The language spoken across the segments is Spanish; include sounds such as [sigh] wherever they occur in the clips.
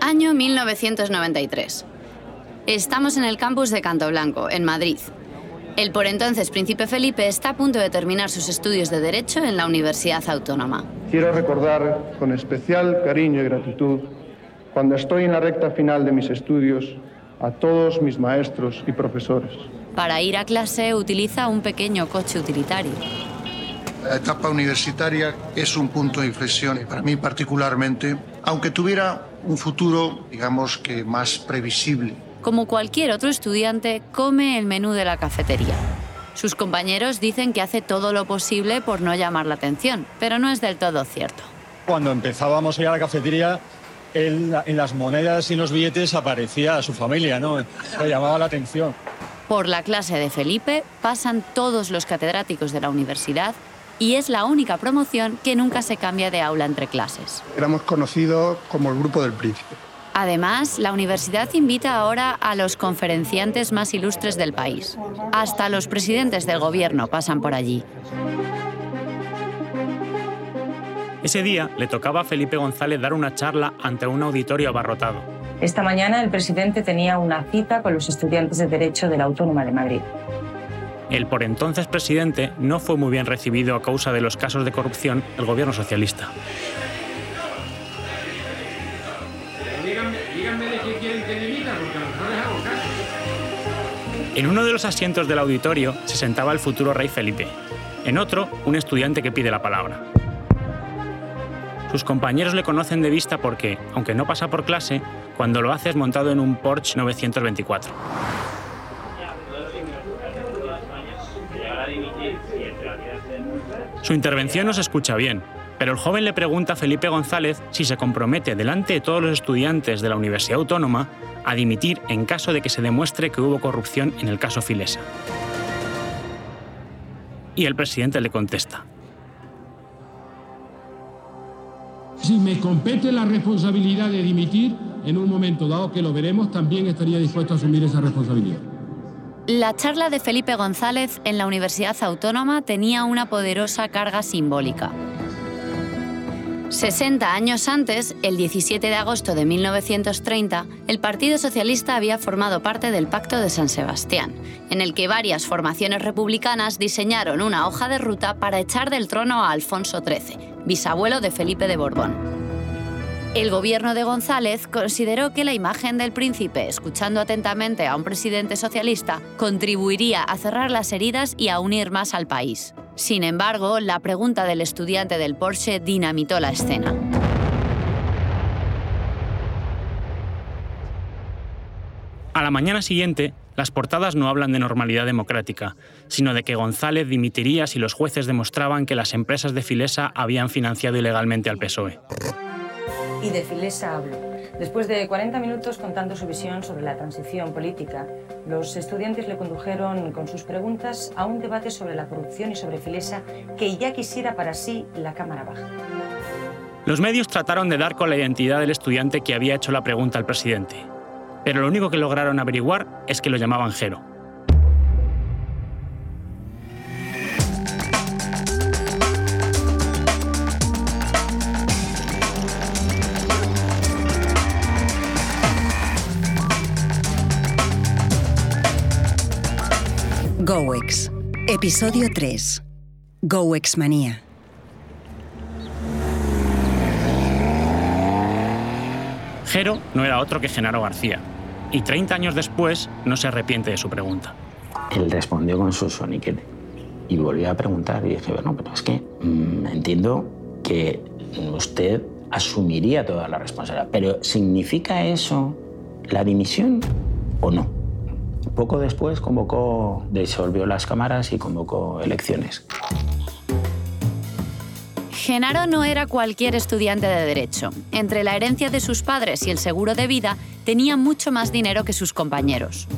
Año 1993. Estamos en el campus de Canto Blanco, en Madrid. El por entonces príncipe Felipe está a punto de terminar sus estudios de Derecho en la Universidad Autónoma. Quiero recordar con especial cariño y gratitud, cuando estoy en la recta final de mis estudios, a todos mis maestros y profesores. Para ir a clase utiliza un pequeño coche utilitario. La etapa universitaria es un punto de inflexión, para mí particularmente, aunque tuviera un futuro, digamos que más previsible. Como cualquier otro estudiante, come el menú de la cafetería. Sus compañeros dicen que hace todo lo posible por no llamar la atención, pero no es del todo cierto. Cuando empezábamos a ir a la cafetería, en, en las monedas y en los billetes aparecía su familia, ¿no? Le llamaba la atención. Por la clase de Felipe pasan todos los catedráticos de la universidad y es la única promoción que nunca se cambia de aula entre clases. Éramos conocidos como el Grupo del Príncipe. Además, la universidad invita ahora a los conferenciantes más ilustres del país. Hasta los presidentes del gobierno pasan por allí. Ese día le tocaba a Felipe González dar una charla ante un auditorio abarrotado. Esta mañana el presidente tenía una cita con los estudiantes de Derecho de la Autónoma de Madrid. El por entonces presidente no fue muy bien recibido a causa de los casos de corrupción del gobierno socialista. En uno de los asientos del auditorio se sentaba el futuro rey Felipe. En otro, un estudiante que pide la palabra. Sus compañeros le conocen de vista porque, aunque no pasa por clase, cuando lo hace es montado en un Porsche 924. Su intervención no se escucha bien, pero el joven le pregunta a Felipe González si se compromete delante de todos los estudiantes de la Universidad Autónoma a dimitir en caso de que se demuestre que hubo corrupción en el caso Filesa. Y el presidente le contesta. Si me compete la responsabilidad de dimitir, en un momento dado que lo veremos, también estaría dispuesto a asumir esa responsabilidad. La charla de Felipe González en la Universidad Autónoma tenía una poderosa carga simbólica. 60 años antes, el 17 de agosto de 1930, el Partido Socialista había formado parte del Pacto de San Sebastián, en el que varias formaciones republicanas diseñaron una hoja de ruta para echar del trono a Alfonso XIII, bisabuelo de Felipe de Borbón. El gobierno de González consideró que la imagen del príncipe, escuchando atentamente a un presidente socialista, contribuiría a cerrar las heridas y a unir más al país. Sin embargo, la pregunta del estudiante del Porsche dinamitó la escena. A la mañana siguiente, las portadas no hablan de normalidad democrática, sino de que González dimitiría si los jueces demostraban que las empresas de Filesa habían financiado ilegalmente al PSOE. Y de Filesa hablo. Después de 40 minutos contando su visión sobre la transición política, los estudiantes le condujeron con sus preguntas a un debate sobre la corrupción y sobre Filesa que ya quisiera para sí la Cámara Baja. Los medios trataron de dar con la identidad del estudiante que había hecho la pregunta al presidente, pero lo único que lograron averiguar es que lo llamaban Jero. GoEx. Episodio 3. GoEx Manía. Jero no era otro que Genaro García, y 30 años después no se arrepiente de su pregunta. Él respondió con su soniquete y volvió a preguntar y dije, bueno, pero es que mm, entiendo que usted asumiría toda la responsabilidad, pero ¿significa eso la dimisión o no? Poco después convocó, disolvió las cámaras y convocó elecciones. Genaro no era cualquier estudiante de derecho. Entre la herencia de sus padres y el seguro de vida, tenía mucho más dinero que sus compañeros.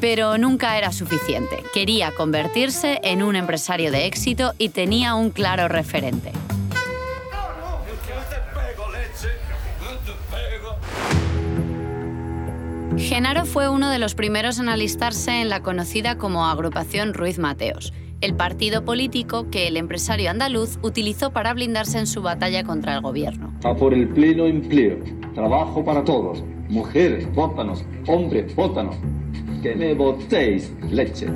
Pero nunca era suficiente. Quería convertirse en un empresario de éxito y tenía un claro referente. Genaro fue uno de los primeros en alistarse en la conocida como Agrupación Ruiz Mateos, el partido político que el empresario andaluz utilizó para blindarse en su batalla contra el gobierno. A por el pleno empleo, trabajo para todos, mujeres, votanos, hombres, votanos, que me votéis leche.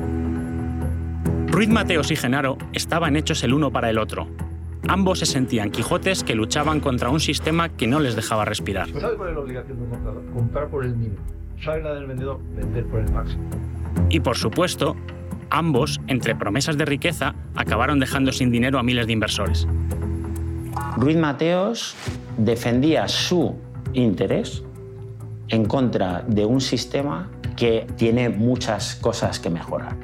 Ruiz Mateos y Genaro estaban hechos el uno para el otro. Ambos se sentían Quijotes que luchaban contra un sistema que no les dejaba respirar. ¿Sabes cuál es la obligación de un? Comprar por el mínimo. ¿Sabe la del vendedor? Vender por el máximo. Y por supuesto, ambos, entre promesas de riqueza, acabaron dejando sin dinero a miles de inversores. Ruiz Mateos defendía su interés en contra de un sistema que tiene muchas cosas que mejorar.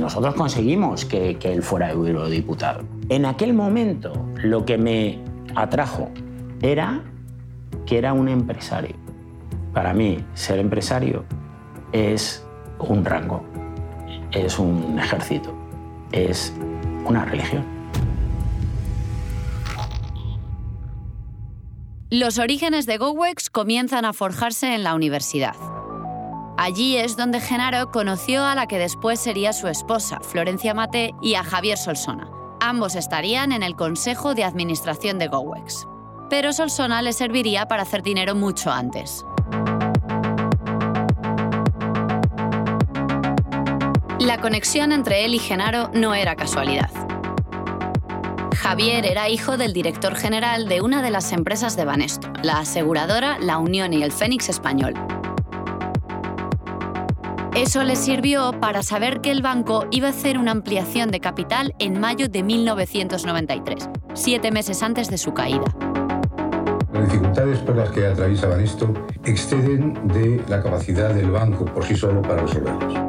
Nosotros conseguimos que, que él fuera eurodiputado. En aquel momento lo que me atrajo era que era un empresario. Para mí, ser empresario es un rango, es un ejército, es una religión. Los orígenes de GoWex comienzan a forjarse en la universidad. Allí es donde Genaro conoció a la que después sería su esposa, Florencia Mate, y a Javier Solsona. Ambos estarían en el consejo de administración de GoWex. Pero Solsona le serviría para hacer dinero mucho antes. La conexión entre él y Genaro no era casualidad. Javier era hijo del director general de una de las empresas de Banesto, la aseguradora La Unión y el Fénix Español. Eso le sirvió para saber que el banco iba a hacer una ampliación de capital en mayo de 1993, siete meses antes de su caída. Las dificultades por las que atraviesa Banesto exceden de la capacidad del banco por sí solo para resolverlas.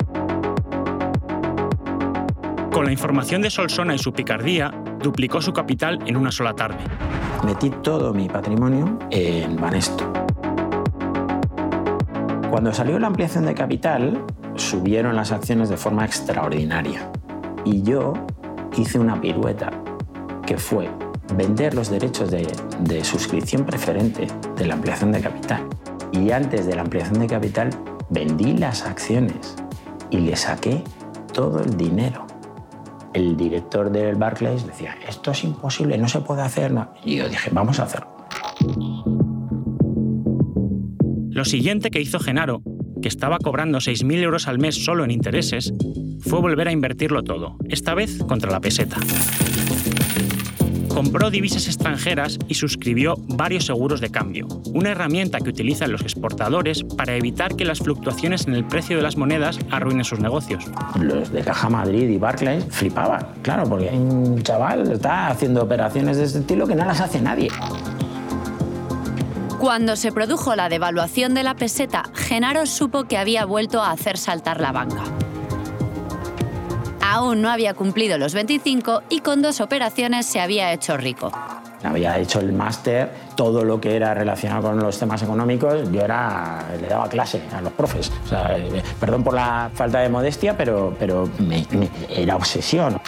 Con la información de Solsona y su picardía, duplicó su capital en una sola tarde. Metí todo mi patrimonio en Banesto. Cuando salió la ampliación de capital, subieron las acciones de forma extraordinaria. Y yo hice una pirueta que fue vender los derechos de, de, suscripción preferente de la ampliación de capital. Y antes de la ampliación de capital, vendí las acciones y le saqué todo el dinero el director del Barclays decía, esto es imposible, no se puede hacer. Y yo dije, vamos a hacerlo. Lo siguiente que hizo Genaro, que estaba cobrando 6.000 euros al mes solo en intereses, fue volver a invertirlo todo, esta vez contra la peseta. Compró divisas extranjeras y suscribió varios seguros de cambio, una herramienta que utilizan los exportadores para evitar que las fluctuaciones en el precio de las monedas arruinen sus negocios. Los de Caja Madrid y Barclays flipaban, claro, porque hay un chaval está haciendo operaciones de este estilo que no las hace nadie. Cuando se produjo la devaluación de la peseta, Genaro supo que había vuelto a hacer saltar la banca. Aún no había cumplido los 25 y con dos operaciones se había hecho rico. Había hecho el máster, todo lo que era relacionado con los temas económicos, yo era, le daba clase a los profes. O sea, perdón por la falta de modestia, pero, pero me, me, era obsesión.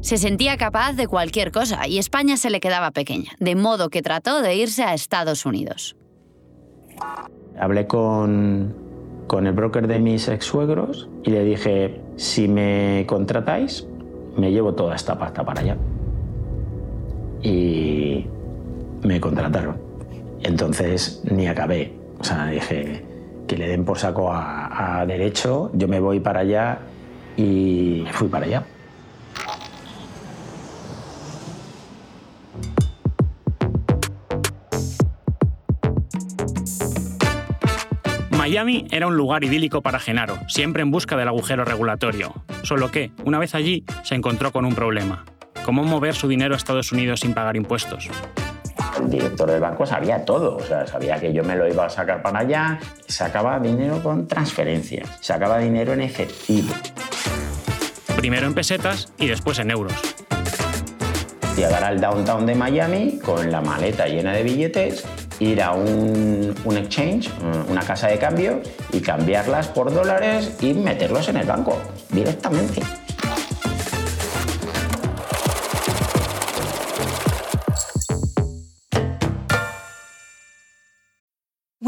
Se sentía capaz de cualquier cosa y España se le quedaba pequeña, de modo que trató de irse a Estados Unidos. Hablé con, con el broker de mis ex suegros y le dije, si me contratáis, me llevo toda esta pasta para allá. Y me contrataron. Entonces ni acabé. O sea, dije que le den por saco a, a derecho, yo me voy para allá y fui para allá. Miami era un lugar idílico para Genaro, siempre en busca del agujero regulatorio. Solo que, una vez allí, se encontró con un problema. ¿Cómo mover su dinero a Estados Unidos sin pagar impuestos? El director del banco sabía todo, o sea, sabía que yo me lo iba a sacar para allá, sacaba dinero con transferencias, sacaba dinero en efectivo. primero en pesetas y después en euros. Llegar al downtown de Miami con la maleta llena de billetes, ir a un, un exchange, una casa de cambio, y cambiarlas por dólares y meterlos en el banco directamente.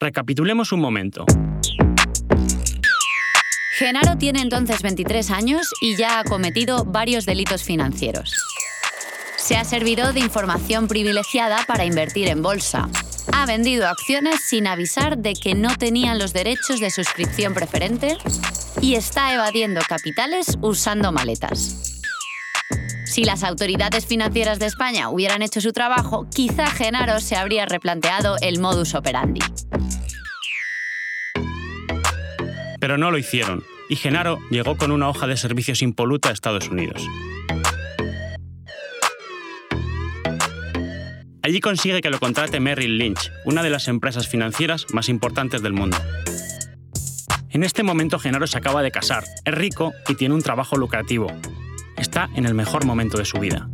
Recapitulemos un momento. Genaro tiene entonces 23 años y ya ha cometido varios delitos financieros. Se ha servido de información privilegiada para invertir en bolsa. Ha vendido acciones sin avisar de que no tenían los derechos de suscripción preferente y está evadiendo capitales usando maletas. Si las autoridades financieras de España hubieran hecho su trabajo, quizá Genaro se habría replanteado el modus operandi. Pero no lo hicieron, y Genaro llegó con una hoja de servicios impoluta a Estados Unidos. Allí consigue que lo contrate Merrill Lynch, una de las empresas financieras más importantes del mundo. En este momento Genaro se acaba de casar, es rico y tiene un trabajo lucrativo. Está en el mejor momento de su vida.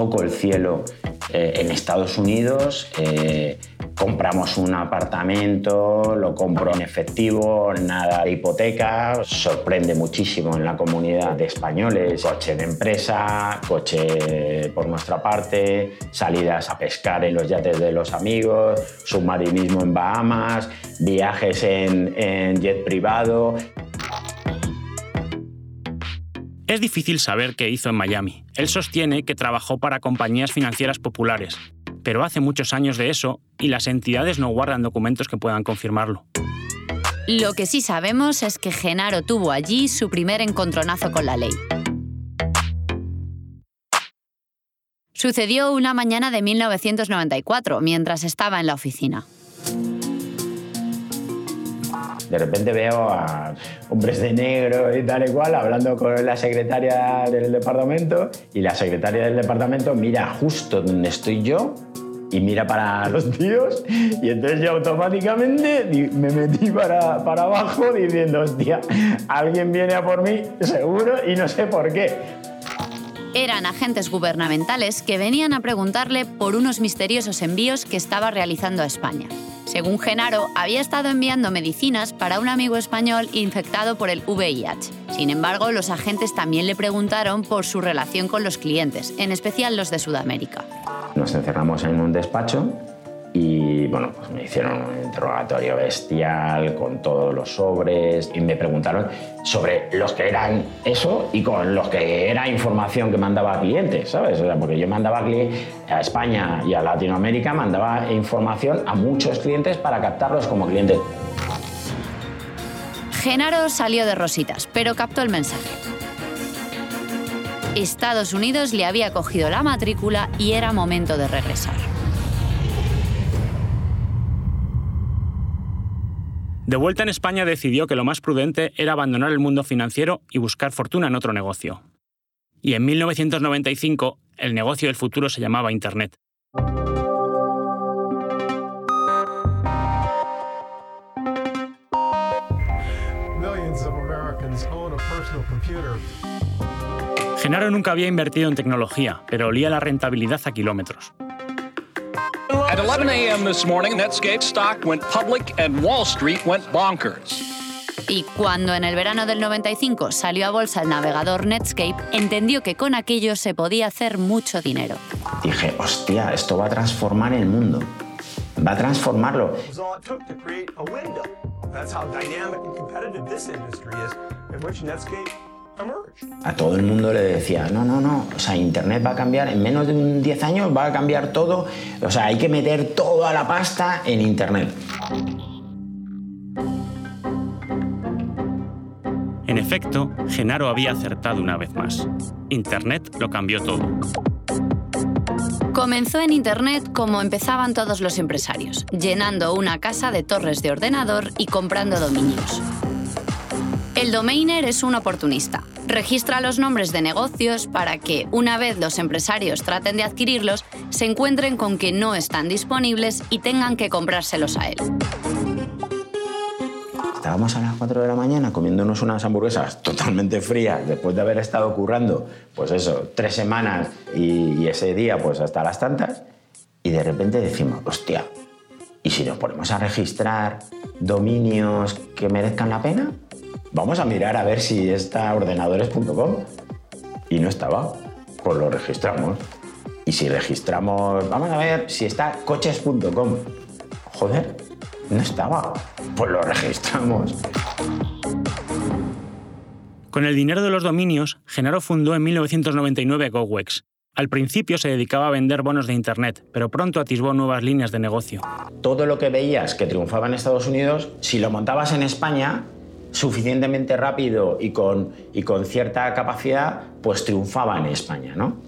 Toco el cielo eh, en Estados Unidos, eh, compramos un apartamento, lo compro en efectivo, nada de hipoteca, sorprende muchísimo en la comunidad de españoles, coche de empresa, coche por nuestra parte, salidas a pescar en los yates de los amigos, submarinismo en Bahamas, viajes en, en jet privado. Es difícil saber qué hizo en Miami. Él sostiene que trabajó para compañías financieras populares, pero hace muchos años de eso y las entidades no guardan documentos que puedan confirmarlo. Lo que sí sabemos es que Genaro tuvo allí su primer encontronazo con la ley. Sucedió una mañana de 1994, mientras estaba en la oficina. De repente veo a hombres de negro y tal y cual hablando con la secretaria del departamento y la secretaria del departamento mira justo donde estoy yo y mira para los tíos y entonces yo automáticamente me metí para, para abajo diciendo, hostia, alguien viene a por mí seguro y no sé por qué. Eran agentes gubernamentales que venían a preguntarle por unos misteriosos envíos que estaba realizando a España. Según Genaro, había estado enviando medicinas para un amigo español infectado por el VIH. Sin embargo, los agentes también le preguntaron por su relación con los clientes, en especial los de Sudamérica. Nos encerramos en un despacho y bueno, pues me hicieron un interrogatorio bestial con todos los sobres y me preguntaron sobre los que eran eso y con los que era información que mandaba a clientes, ¿sabes? O sea, porque yo mandaba a España y a Latinoamérica, mandaba información a muchos clientes para captarlos como clientes. Genaro salió de rositas, pero captó el mensaje. Estados Unidos le había cogido la matrícula y era momento de regresar. De vuelta en España decidió que lo más prudente era abandonar el mundo financiero y buscar fortuna en otro negocio. Y en 1995 el negocio del futuro se llamaba Internet. Genaro nunca había invertido en tecnología, pero olía la rentabilidad a kilómetros. At 11 a.m. this morning, Netscape stock went public and Wall Street went bonkers. Y cuando en el verano del 95 salió a bolsa el navegador Netscape, entendió que con aquello se podía hacer mucho dinero. Dije, hostia, esto va a transformar el mundo. Va a transformarlo. A todo el mundo le decía, no, no, no, o sea, Internet va a cambiar, en menos de un 10 años va a cambiar todo, o sea, hay que meter toda la pasta en Internet. En efecto, Genaro había acertado una vez más. Internet lo cambió todo. Comenzó en Internet como empezaban todos los empresarios, llenando una casa de torres de ordenador y comprando dominios. El domainer es un oportunista. Registra los nombres de negocios para que, una vez los empresarios traten de adquirirlos, se encuentren con que no están disponibles y tengan que comprárselos a él. Estábamos a las 4 de la mañana comiéndonos unas hamburguesas totalmente frías después de haber estado currando, pues eso, tres semanas y, ese día pues hasta las tantas, y de repente decimos, hostia, ¿y si nos ponemos a registrar dominios que merezcan la pena? Vamos a mirar a ver si está ordenadores.com. Y no estaba, pues lo registramos. Y si registramos, vamos a ver si está coches.com. Joder, no estaba. Pues lo registramos. Con el dinero de los dominios, Genaro fundó en 1999 GoWex. Al principio se dedicaba a vender bonos de Internet, pero pronto atisbó nuevas líneas de negocio. Todo lo que veías que triunfaba en Estados Unidos, si lo montabas en España, suficientemente rápido y con, y con cierta capacidad, pues triunfaba en España, ¿no?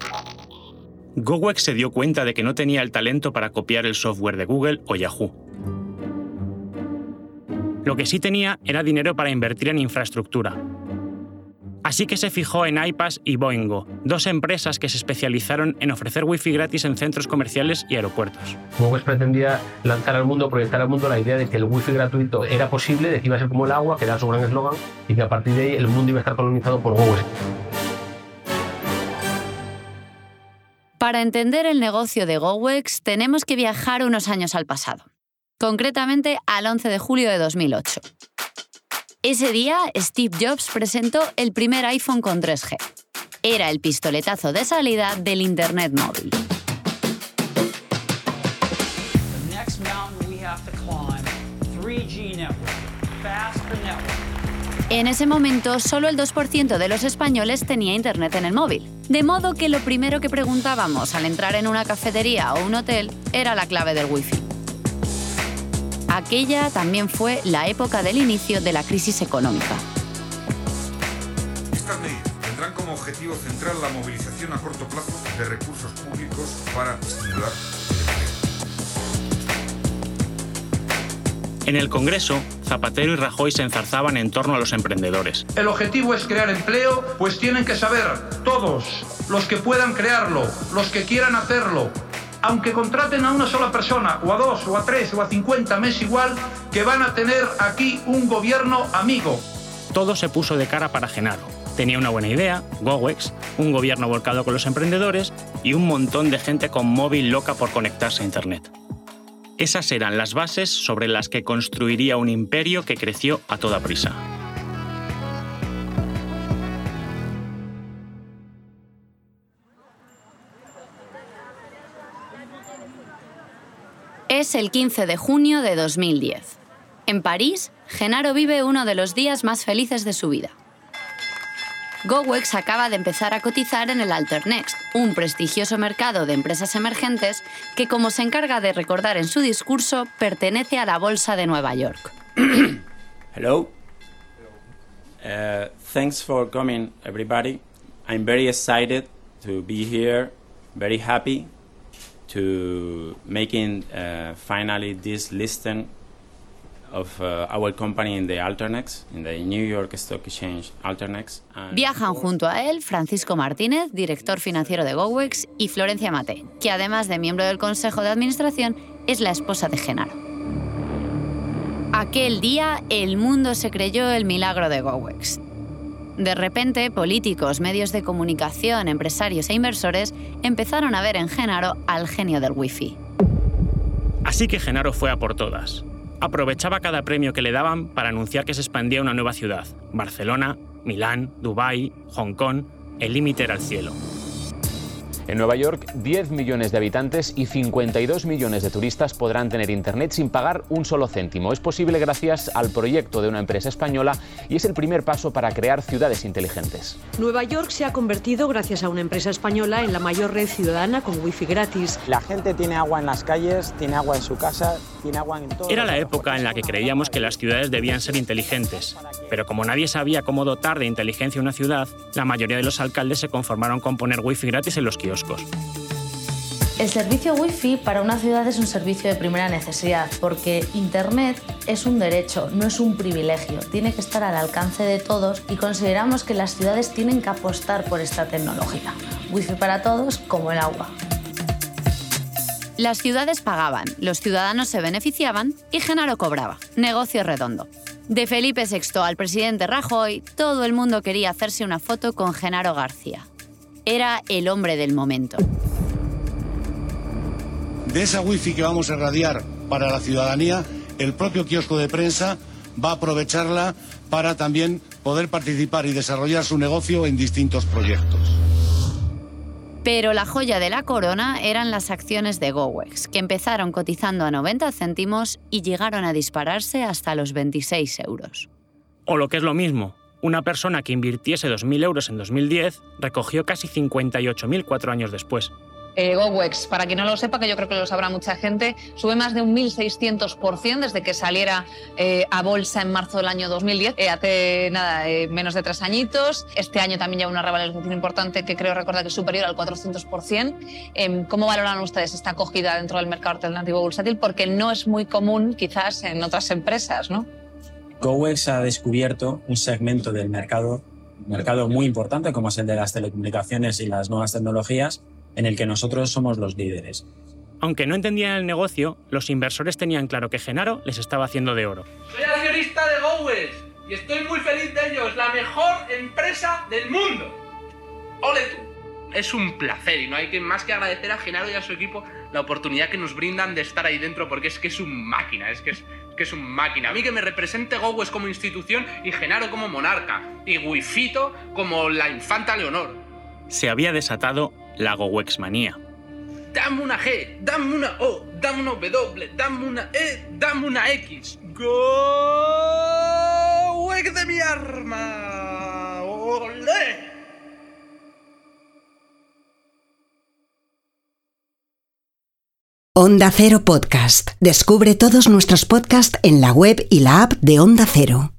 GoWex se dio cuenta de que no tenía el talento para copiar el software de Google o Yahoo. Lo que sí tenía era dinero para invertir en infraestructura. Así que se fijó en iPass y Boingo, dos empresas que se especializaron en ofrecer wifi gratis en centros comerciales y aeropuertos. Google pretendía lanzar al mundo, proyectar al mundo la idea de que el wifi gratuito era posible, de que iba a ser como el agua, que era su gran eslogan, y que a partir de ahí el mundo iba a estar colonizado por Google. Para entender el negocio de GoWex tenemos que viajar unos años al pasado concretamente al 11 de julio de 2008. Ese día, Steve Jobs presentó el primer iPhone con 3G. Era el pistoletazo de salida del Internet móvil. En ese momento, solo el 2% de los españoles tenía Internet en el móvil. De modo que lo primero que preguntábamos al entrar en una cafetería o un hotel era la clave del Wi-Fi. Aquella también fue la época del inicio de la crisis económica. Estas medidas tendrán como objetivo central la movilización a corto plazo de recursos públicos para estimular En el Congreso, Zapatero y Rajoy se enzarzaban en torno a los emprendedores. El objetivo es crear empleo, pues tienen que saber todos, los que puedan crearlo, los que quieran hacerlo, aunque contraten a una sola persona, o a dos, o a tres, o a cincuenta, mes igual, que van a tener aquí un gobierno amigo. Todo se puso de cara para Genaro. Tenía una buena idea, GoWex, un gobierno volcado con los emprendedores y un montón de gente con móvil loca por conectarse a Internet. Esas eran las bases sobre las que construiría un imperio que creció a toda prisa. Es el 15 de junio de 2010. En París, Genaro vive uno de los días más felices de su vida. GoWex acaba de empezar a cotizar en el Alternext, un prestigioso mercado de empresas emergentes que, como se encarga de recordar en su discurso, pertenece a la Bolsa de Nueva York. [clears throat] Hello. Uh, thanks for coming, everybody. I'm very excited to be here, very happy to making uh, finally this listing of uh, our company in the Alternex, in the New York Stock Exchange Alternex. Viajan junto a él Francisco Martínez, director financiero de GoWex, y Florencia Mate, que además de miembro del Consejo de Administración, es la esposa de Genaro. Aquel día, el mundo se creyó el milagro de GoWex. De repente, políticos, medios de comunicación, empresarios e inversores empezaron a ver en Genaro al genio del Wi-Fi. Así que Genaro fue a por todas. Aprovechaba cada premio que le daban para anunciar que se expandía una nueva ciudad, Barcelona, Milán, Dubái, Hong Kong, el límite era el cielo. En Nueva York, 10 millones de habitantes y 52 millones de turistas podrán tener Internet sin pagar un solo céntimo. Es posible gracias al proyecto de una empresa española y es el primer paso para crear ciudades inteligentes. Nueva York se ha convertido, gracias a una empresa española, en la mayor red ciudadana con wifi gratis. La gente tiene agua en las calles, tiene agua en su casa, tiene agua en todo. Era la época en la que creíamos que las ciudades debían ser inteligentes, pero como nadie sabía cómo dotar de inteligencia una ciudad, la mayoría de los alcaldes se conformaron con poner wifi gratis en los kioscos. El servicio Wi-Fi para una ciudad es un servicio de primera necesidad porque Internet es un derecho, no es un privilegio. Tiene que estar al alcance de todos y consideramos que las ciudades tienen que apostar por esta tecnología. Wi-Fi para todos como el agua. Las ciudades pagaban, los ciudadanos se beneficiaban y Genaro cobraba. Negocio redondo. De Felipe VI al presidente Rajoy, todo el mundo quería hacerse una foto con Genaro García era el hombre del momento. De esa wifi que vamos a radiar para la ciudadanía, el propio kiosco de prensa va a aprovecharla para también poder participar y desarrollar su negocio en distintos proyectos. Pero la joya de la corona eran las acciones de GoWex, que empezaron cotizando a 90 céntimos y llegaron a dispararse hasta los 26 euros. O lo que es lo mismo, una persona que invirtiese 2.000 euros en 2010 recogió casi 58.000 cuatro años después. Eh, GoWex, para quien no lo sepa, que yo creo que lo sabrá mucha gente, sube más de un 1.600% desde que saliera eh, a bolsa en marzo del año 2010, eh, hace nada, menos de tres añitos. Este año también lleva una revalorización importante que creo recordar que es superior al 400%. Em, ¿Cómo valoran ustedes esta acogida dentro del mercado alternativo bursátil? Porque no es muy común quizás en otras empresas, ¿no? GoWex ha descubierto un segmento del mercado, un mercado muy importante como es el de las telecomunicaciones y las nuevas tecnologías, en el que nosotros somos los líderes. Aunque no entendían el negocio, los inversores tenían claro que Genaro les estaba haciendo de oro. Soy accionista de GoWex y estoy muy feliz de ello. Es la mejor empresa del mundo. ¡Ole tú! Es un placer y no hay que más que agradecer a Genaro y a su equipo la oportunidad que nos brindan de estar ahí dentro porque es que es un máquina, es que es que es un máquina. A mí que me represente Gowes como institución y Genaro como monarca. Y Wifito como la infanta Leonor. Se había desatado la Gowex manía. Dame una G, dame una O, dame una W, dame una E, dame una X. ¡Gowex de mi arma! ¡Olé! Onda Cero Podcast. Descubre todos nuestros podcasts en la web y la app de Onda Cero.